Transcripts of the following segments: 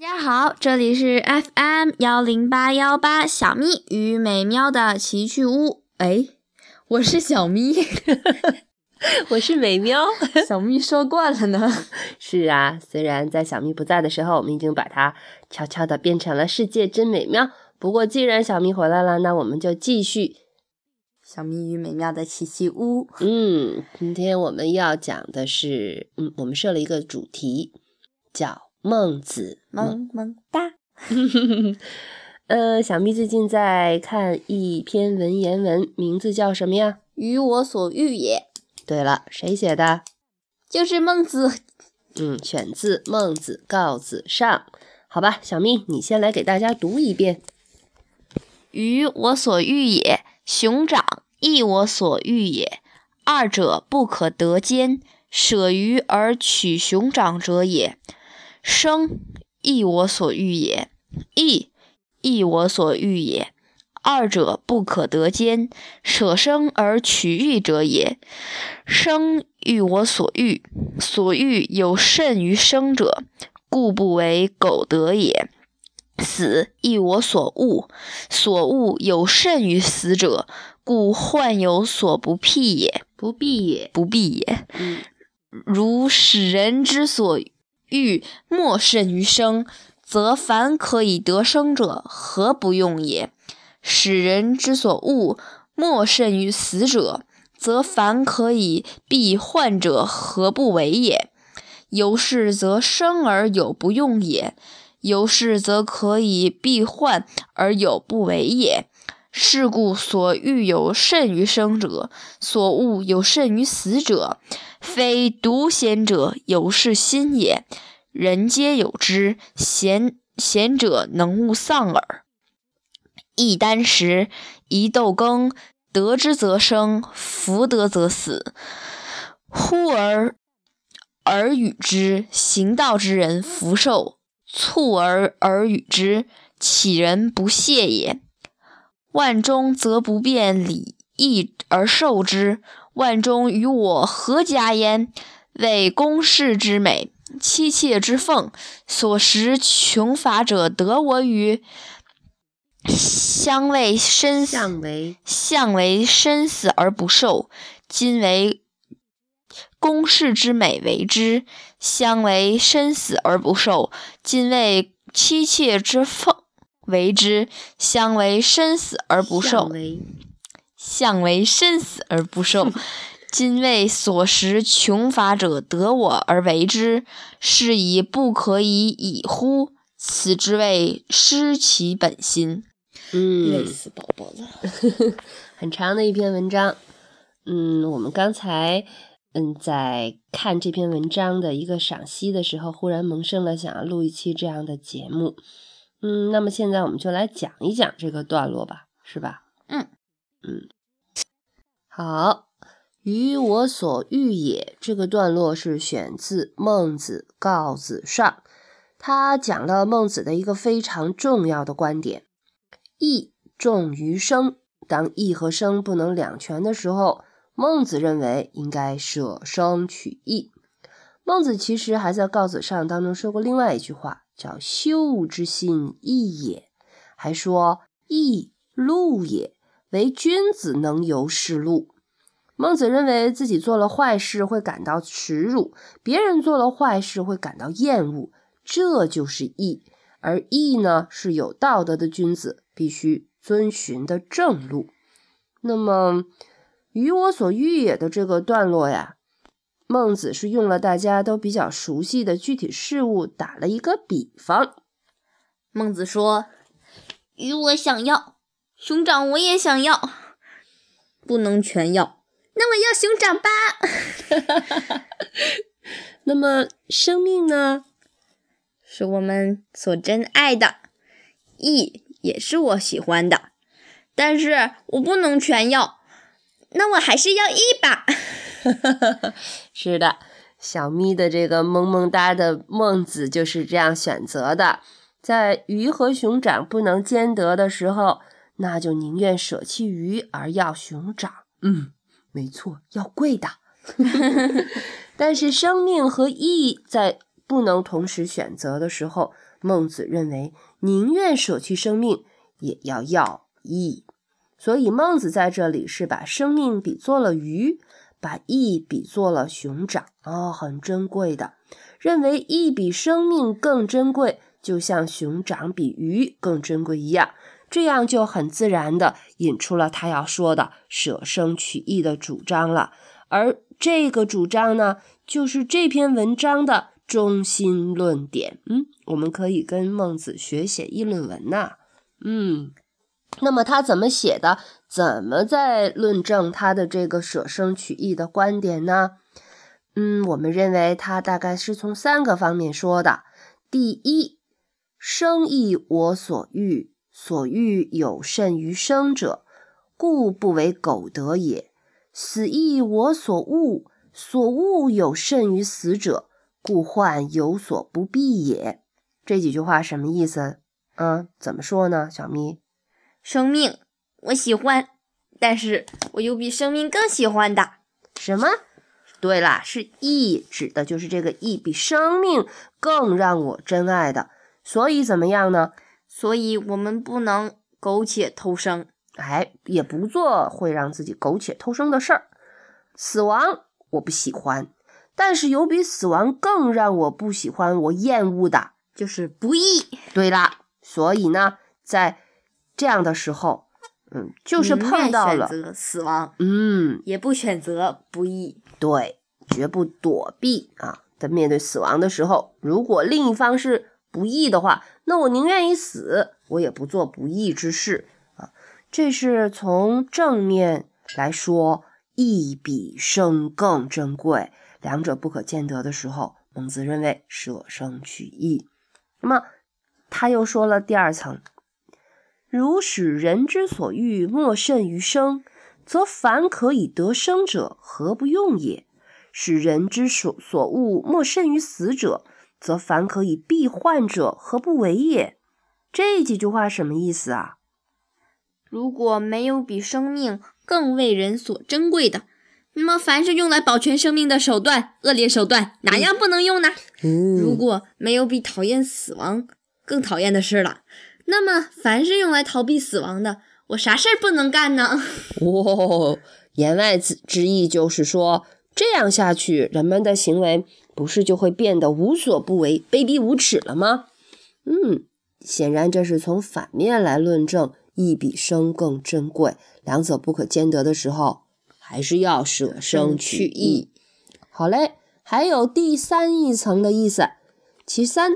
大家好，这里是 FM 幺零八幺八小咪与美喵的奇趣屋。哎，我是小咪，我是美喵。小咪说惯了呢。是啊，虽然在小咪不在的时候，我们已经把它悄悄的变成了世界真美妙。不过既然小咪回来了，那我们就继续小咪与美妙的奇趣屋。嗯，今天我们要讲的是，嗯，我们设了一个主题，叫。孟子萌萌哒，呃，小咪最近在看一篇文言文，名字叫什么呀？鱼我所欲也。对了，谁写的？就是孟子。嗯，选自《孟子·告子上》。好吧，小咪，你先来给大家读一遍。鱼我所欲也，熊掌亦我所欲也，二者不可得兼。舍鱼而取熊掌者也。生亦我所欲也，义亦我所欲也，二者不可得兼。舍生而取义者也。生欲我所欲，所欲有甚于生者，故不为苟得也。死亦我所恶，所恶有甚于死者，故患有所不辟也。不辟也，不辟也。如使人之所。欲莫甚于生，则凡可以得生者，何不用也？使人之所恶，莫甚于死者，则凡可以避患者，何不为也？由是则生而有不用也，由是则可以避患而有不为也。是故所欲有甚于生者，所恶有甚于死者，非独贤者有是心也。人皆有之，贤贤者能勿丧耳。一箪食，一豆羹，得之则生，弗得则死。呼而而与之，行道之人福寿；促而而与之，乞人不谢也。万中则不变礼义而受之，万中与我何家焉？为公室之美，妻妾之奉，所食穷乏者得我与？相为身相为相为身死而不受。今为公室之美为之，相为身死而不受。今为妻妾之奉为之，相为生死而不受。相为生死而不受。今为所识穷乏者得我而为之，是以不可以已乎？此之谓失其本心。嗯，累死宝宝了。很长的一篇文章。嗯，我们刚才嗯在看这篇文章的一个赏析的时候，忽然萌生了想要录一期这样的节目。嗯，那么现在我们就来讲一讲这个段落吧，是吧？嗯嗯，好。于我所欲也，这个段落是选自《孟子·告子上》，他讲了孟子的一个非常重要的观点：义重于生。当义和生不能两全的时候，孟子认为应该舍生取义。孟子其实还在《告子上》当中说过另外一句话，叫“修之心义也”，还说“义路也，为君子能由是路”。孟子认为自己做了坏事会感到耻辱，别人做了坏事会感到厌恶，这就是义。而义呢，是有道德的君子必须遵循的正路。那么，于我所欲也的这个段落呀，孟子是用了大家都比较熟悉的具体事物打了一个比方。孟子说：“鱼我想要，熊掌我也想要，不能全要。”那我要熊掌吧。那么生命呢？是我们所珍爱的，义也是我喜欢的，但是我不能全要。那我还是要义吧。是的，小咪的这个萌萌哒的孟子就是这样选择的。在鱼和熊掌不能兼得的时候，那就宁愿舍弃鱼而要熊掌。嗯。没错，要贵的。但是生命和义在不能同时选择的时候，孟子认为宁愿舍弃生命，也要要义。所以孟子在这里是把生命比作了鱼，把义比作了熊掌哦，很珍贵的。认为义比生命更珍贵，就像熊掌比鱼更珍贵一样。这样就很自然的引出了他要说的舍生取义的主张了。而这个主张呢，就是这篇文章的中心论点。嗯，我们可以跟孟子学写议论文呐。嗯，那么他怎么写的？怎么在论证他的这个舍生取义的观点呢？嗯，我们认为他大概是从三个方面说的。第一，生亦我所欲，所欲有甚于生者，故不为苟得也。死亦我所恶，所恶有甚于死者，故患有所不避也。这几句话什么意思？嗯，怎么说呢？小咪，生命我喜欢，但是我有比生命更喜欢的。什么？对啦，是义，指的就是这个义比生命更让我珍爱的。所以怎么样呢？所以我们不能苟且偷生。哎，也不做会让自己苟且偷生的事儿。死亡我不喜欢，但是有比死亡更让我不喜欢、我厌恶的，就是不义。对啦，所以呢，在这样的时候，嗯，就是碰到了选择死亡，嗯，也不选择不义。对，绝不躲避啊。在面对死亡的时候，如果另一方是不义的话，那我宁愿一死，我也不做不义之事啊。这是从正面来说，义比生更珍贵，两者不可兼得的时候，孟子认为舍生取义。那么他又说了第二层：如使人之所欲莫甚于生，则凡可以得生者，何不用也？使人之所所恶莫甚于死者，则凡可以避患者，何不为也？这几句话什么意思啊？如果没有比生命更为人所珍贵的，那么凡是用来保全生命的手段，恶劣手段哪样不能用呢？如果没有比讨厌死亡更讨厌的事了，那么凡是用来逃避死亡的，我啥事儿不能干呢？哦，言外之之意就是说，这样下去，人们的行为不是就会变得无所不为、卑鄙无耻了吗？嗯，显然这是从反面来论证。义比生更珍贵，两者不可兼得的时候，还是要舍生取义。好嘞，还有第三一层的意思。其三，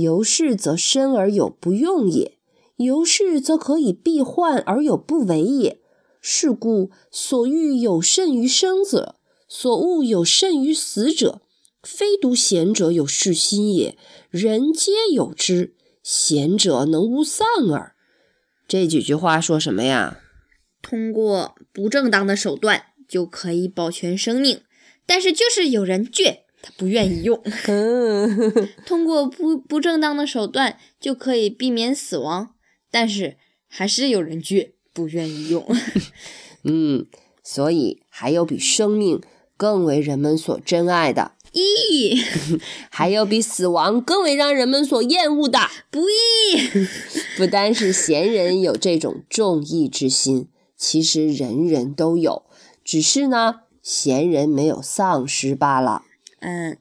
由是则生而有不用也，由是则可以避患而有不为也。是故所欲有甚于生者，所恶有甚于死者，非独贤者有是心也，人皆有之。贤者能无丧耳。这几句话说什么呀？通过不正当的手段就可以保全生命，但是就是有人倔，他不愿意用。通过不不正当的手段就可以避免死亡，但是还是有人倔，不愿意用。嗯，所以还有比生命更为人们所珍爱的。义，还有比死亡更为让人们所厌恶的不义。不单是贤人有这种重义之心，其实人人都有，只是呢，贤人没有丧失罢了。嗯，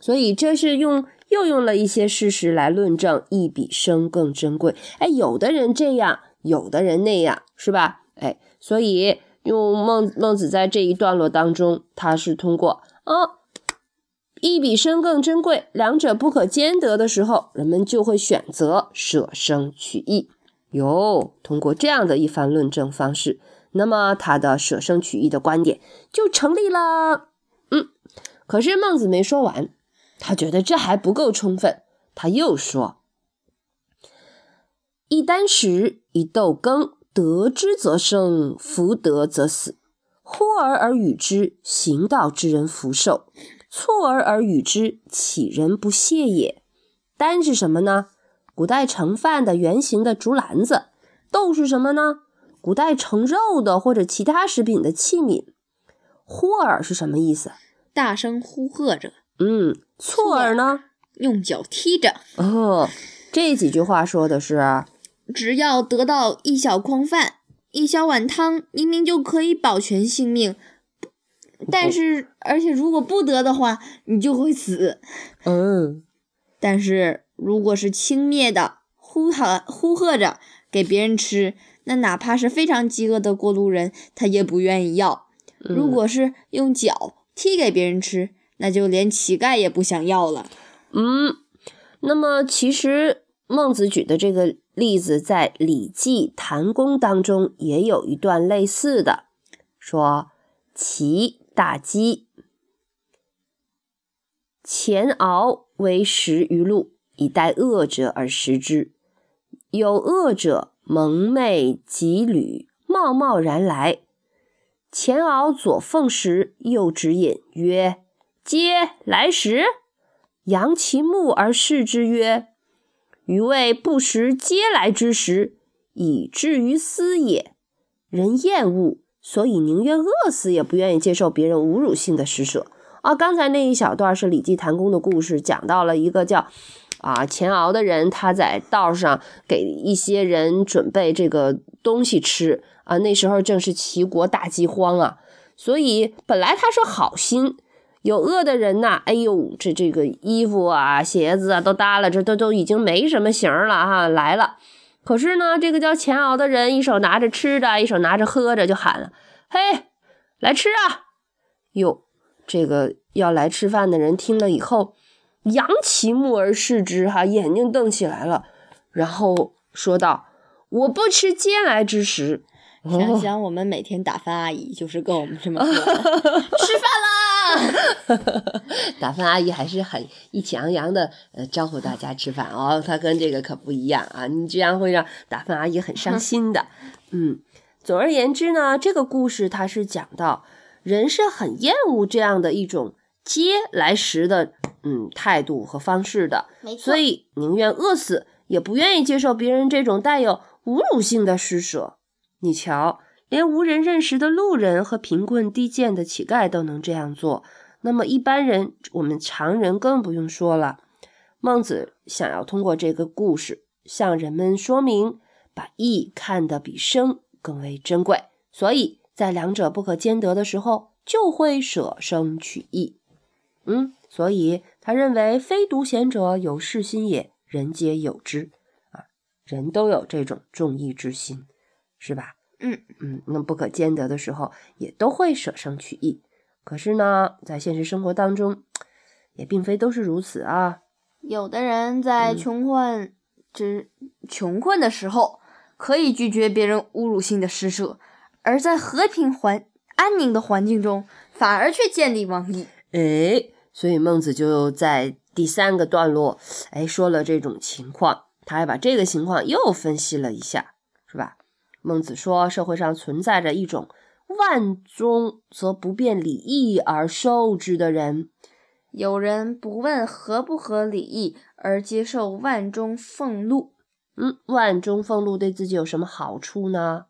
所以这是用又用了一些事实来论证义比生更珍贵。哎，有的人这样，有的人那样，是吧？哎，所以用孟孟子在这一段落当中，他是通过啊。义比生更珍贵，两者不可兼得的时候，人们就会选择舍生取义。哟，通过这样的一番论证方式，那么他的舍生取义的观点就成立了。可是孟子没说完，他觉得这还不够充分，他又说：“一箪食，一豆羹，得之则生，弗得则死。呼而而与之，行道之人弗受。”错而而与之，岂人不屑也？箪是什么呢？古代盛饭的圆形的竹篮子。豆是什么呢？古代盛肉的或者其他食品的器皿。呼尔是什么意思？大声呼喝着。嗯，错儿呢？用脚踢着。哦，这几句话说的是，只要得到一小筐饭、一小碗汤，明明就可以保全性命，但是而且如果不得的话，你就会死。嗯，但是如果是轻蔑的呼喊、呼喝着给别人吃，那哪怕是非常饥饿的过路人，他也不愿意要。如果是用脚踢给别人吃，那就连乞丐也不想要了。嗯，那么其实孟子举的这个例子，在《礼记·谈公》当中也有一段类似的，说：“齐大饥，前敖为食于路，以待饿者而食之。有饿者蒙昧及履，贸贸然来。前敖左奉食，右指引，曰：‘嗟来食。’扬其目而视之曰：‘余谓不食嗟来之食，以至于斯也。’人厌恶，所以宁愿饿死，也不愿意接受别人侮辱性的施舍。啊，刚才那一小段是《礼记·谈公》的故事，讲到了一个叫啊钱敖的人，他在道上给一些人准备这个东西吃啊。那时候正是齐国大饥荒啊，所以本来他是好心。有饿的人呐，哎呦，这这个衣服啊、鞋子啊都耷拉，这都都已经没什么形了哈。来了，可是呢，这个叫钱敖的人一手拿着吃的，一手拿着喝着，就喊了：“嘿，来吃啊！”哟，这个要来吃饭的人听了以后，扬其目而视之，哈，眼睛瞪起来了，然后说道：“我不吃嗟来之食。”想想我们每天打饭阿姨就是跟我们这么 说：“吃饭啦！” 打饭阿姨还是很意气昂扬的，呃，招呼大家吃饭哦。她跟这个可不一样啊，你这样会让打饭阿姨很伤心的。嗯，总而言之呢，这个故事它是讲到人是很厌恶这样的一种嗟来食的嗯态度和方式的，所以宁愿饿死也不愿意接受别人这种带有侮辱性的施舍。你瞧，连无人认识的路人和贫困低贱的乞丐都能这样做，那么一般人，我们常人更不用说了。孟子想要通过这个故事向人们说明，把义看得比生更为珍贵，所以在两者不可兼得的时候，就会舍生取义。嗯，所以他认为，非独贤者有事心也，人皆有之啊，人都有这种重义之心。是吧？嗯嗯，那不可兼得的时候，也都会舍生取义。可是呢，在现实生活当中，也并非都是如此啊。有的人在穷困之穷困的时候，可以拒绝别人侮辱性的施舍；而在和平环安宁的环境中，反而却见利忘义。哎，所以孟子就在第三个段落，哎，说了这种情况，他还把这个情况又分析了一下，是吧？孟子说：“社会上存在着一种万中则不辨礼义而受之的人。有人不问合不合礼义而接受万中俸禄。嗯，万中俸禄对自己有什么好处呢？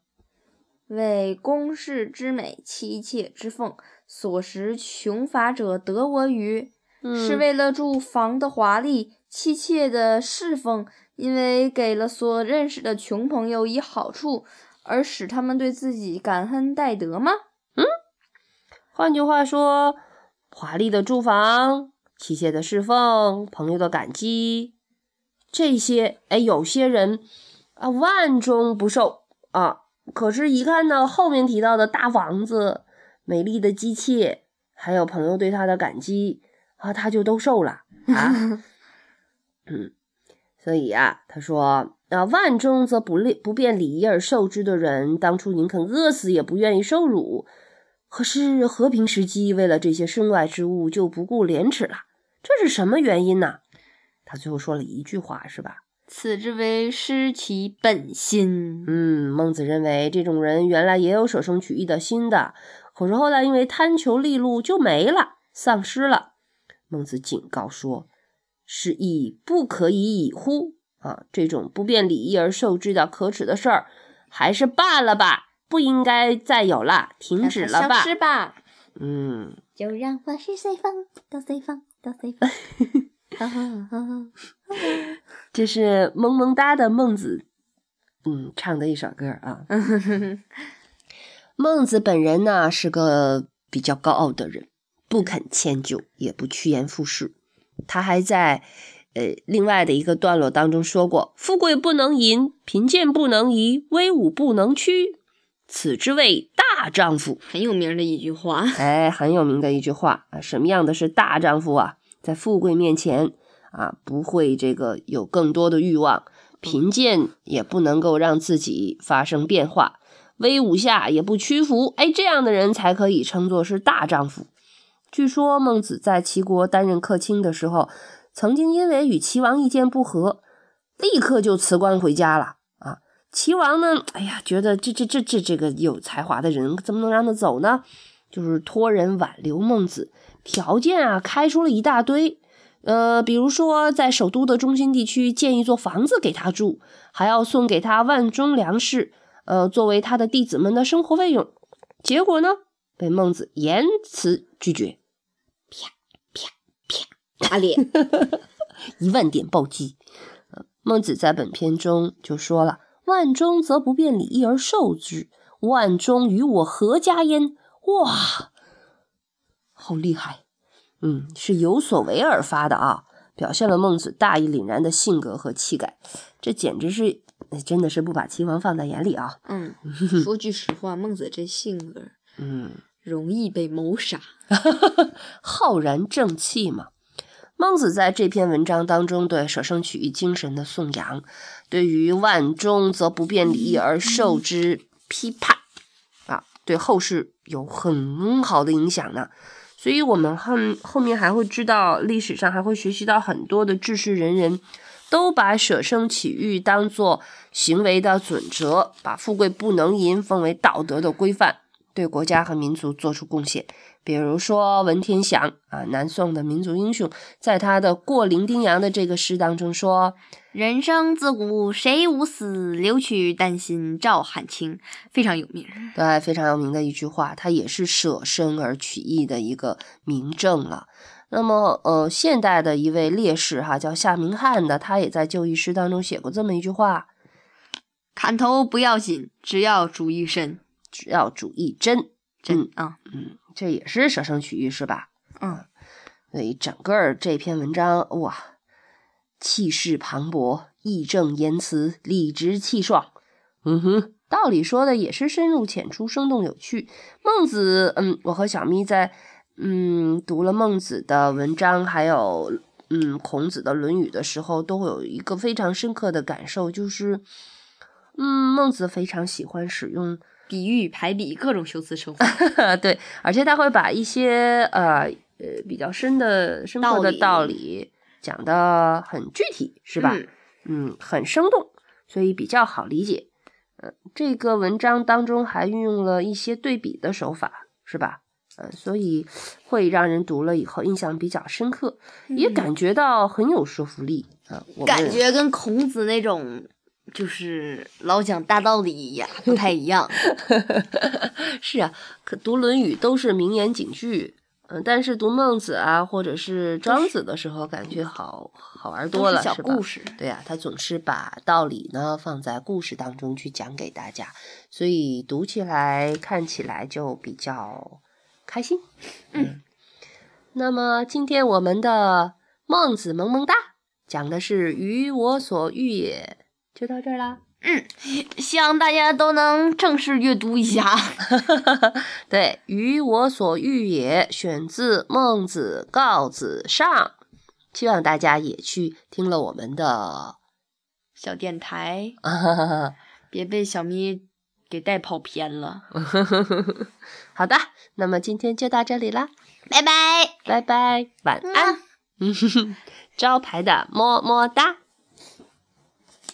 为宫室之美，妻妾之奉，所食穷乏者得我与？是为了住房的华丽，妻妾的侍奉。”因为给了所认识的穷朋友以好处，而使他们对自己感恩戴德吗？嗯，换句话说，华丽的住房、妻妾的侍奉、朋友的感激，这些，哎，有些人啊，万中不受啊。可是，一看到后面提到的大房子、美丽的机器，还有朋友对他的感激啊，他就都受了啊。嗯。所以啊，他说啊，万中则不利不便礼仪而受之的人，当初宁肯饿死也不愿意受辱。可是和平时期，为了这些身外之物，就不顾廉耻了。这是什么原因呢？他最后说了一句话，是吧？此之为失其本心。嗯，孟子认为这种人原来也有舍生取义的心的，可是后来因为贪求利禄就没了，丧失了。孟子警告说。是以不可以已乎？啊，这种不便礼仪而受之的可耻的事儿，还是罢了吧，不应该再有了，停止了吧。消失吧。嗯，就让我是随风，都随风，都随风。这是萌萌哒的孟子，嗯，唱的一首歌啊。孟子本人呢是个比较高傲的人，不肯迁就，也不趋炎附势。他还在呃另外的一个段落当中说过：“富贵不能淫，贫贱不能移，威武不能屈，此之谓大丈夫。”很有名的一句话。哎，很有名的一句话啊。什么样的是大丈夫啊？在富贵面前啊，不会这个有更多的欲望；贫贱也不能够让自己发生变化。威武下也不屈服，哎，这样的人才可以称作是大丈夫。据说孟子在齐国担任客卿的时候，曾经因为与齐王意见不合，立刻就辞官回家了啊。齐王呢，哎呀，觉得这这这这这个有才华的人怎么能让他走呢？就是托人挽留孟子，条件啊开出了一大堆，呃，比如说在首都的中心地区建一座房子给他住，还要送给他万钟粮食。呃，作为他的弟子们的生活费用，结果呢，被孟子严词拒绝，啪啪啪打脸，一万点暴击。孟子在本篇中就说了：“万中则不便礼义而受之，万中与我何家焉？”哇，好厉害！嗯，是有所为而发的啊，表现了孟子大义凛然的性格和气概，这简直是。那真的是不把齐王放在眼里啊！嗯，说句实话，孟子这性格，嗯，容易被谋杀，浩然正气嘛。孟子在这篇文章当中对舍生取义精神的颂扬，对于万中则不便礼义而受之批判啊，对后世有很好的影响呢。所以，我们后后面还会知道，历史上还会学习到很多的治世仁人。都把舍生取义当作行为的准则，把富贵不能淫奉为道德的规范，对国家和民族做出贡献。比如说文天祥啊，南宋的民族英雄，在他的《过零丁洋》的这个诗当中说：“人生自古谁无死，留取丹心照汗青。”非常有名，对，非常有名的一句话，他也是舍生而取义的一个明证了。那么，呃，现代的一位烈士哈，叫夏明翰的，他也在就义诗当中写过这么一句话：“砍头不要紧，只要主义深，只要主义真真啊，嗯，这也是舍生取义是吧？嗯，所以整个这篇文章哇，气势磅礴，义正言辞，理直气壮，嗯哼，道理说的也是深入浅出，生动有趣。孟子，嗯，我和小咪在。嗯，读了孟子的文章，还有嗯孔子的《论语》的时候，都会有一个非常深刻的感受，就是嗯孟子非常喜欢使用比喻、排比各种修辞手法，对，而且他会把一些呃呃比较深的深刻的道理讲的很具体，是吧？嗯，很生动，所以比较好理解。嗯，这个文章当中还运用了一些对比的手法，是吧？呃，所以会让人读了以后印象比较深刻，也感觉到很有说服力啊。感觉跟孔子那种就是老讲大道理一样，不太一样。是啊，可读《论语》都是名言警句，嗯，但是读孟子啊，或者是庄子的时候，感觉好好玩多了，小故事。对呀，他总是把道理呢放在故事当中去讲给大家，所以读起来、看起来就比较。开心，嗯，那么今天我们的孟子萌萌哒讲的是“鱼我所欲也”，就到这儿啦。嗯，希望大家都能正式阅读一下。对，“鱼我所欲也”选自《孟子告子上》，希望大家也去听了我们的小电台，别被小咪。给带跑偏了，好的，那么今天就到这里啦，拜拜，拜拜，晚安，招牌的么么哒。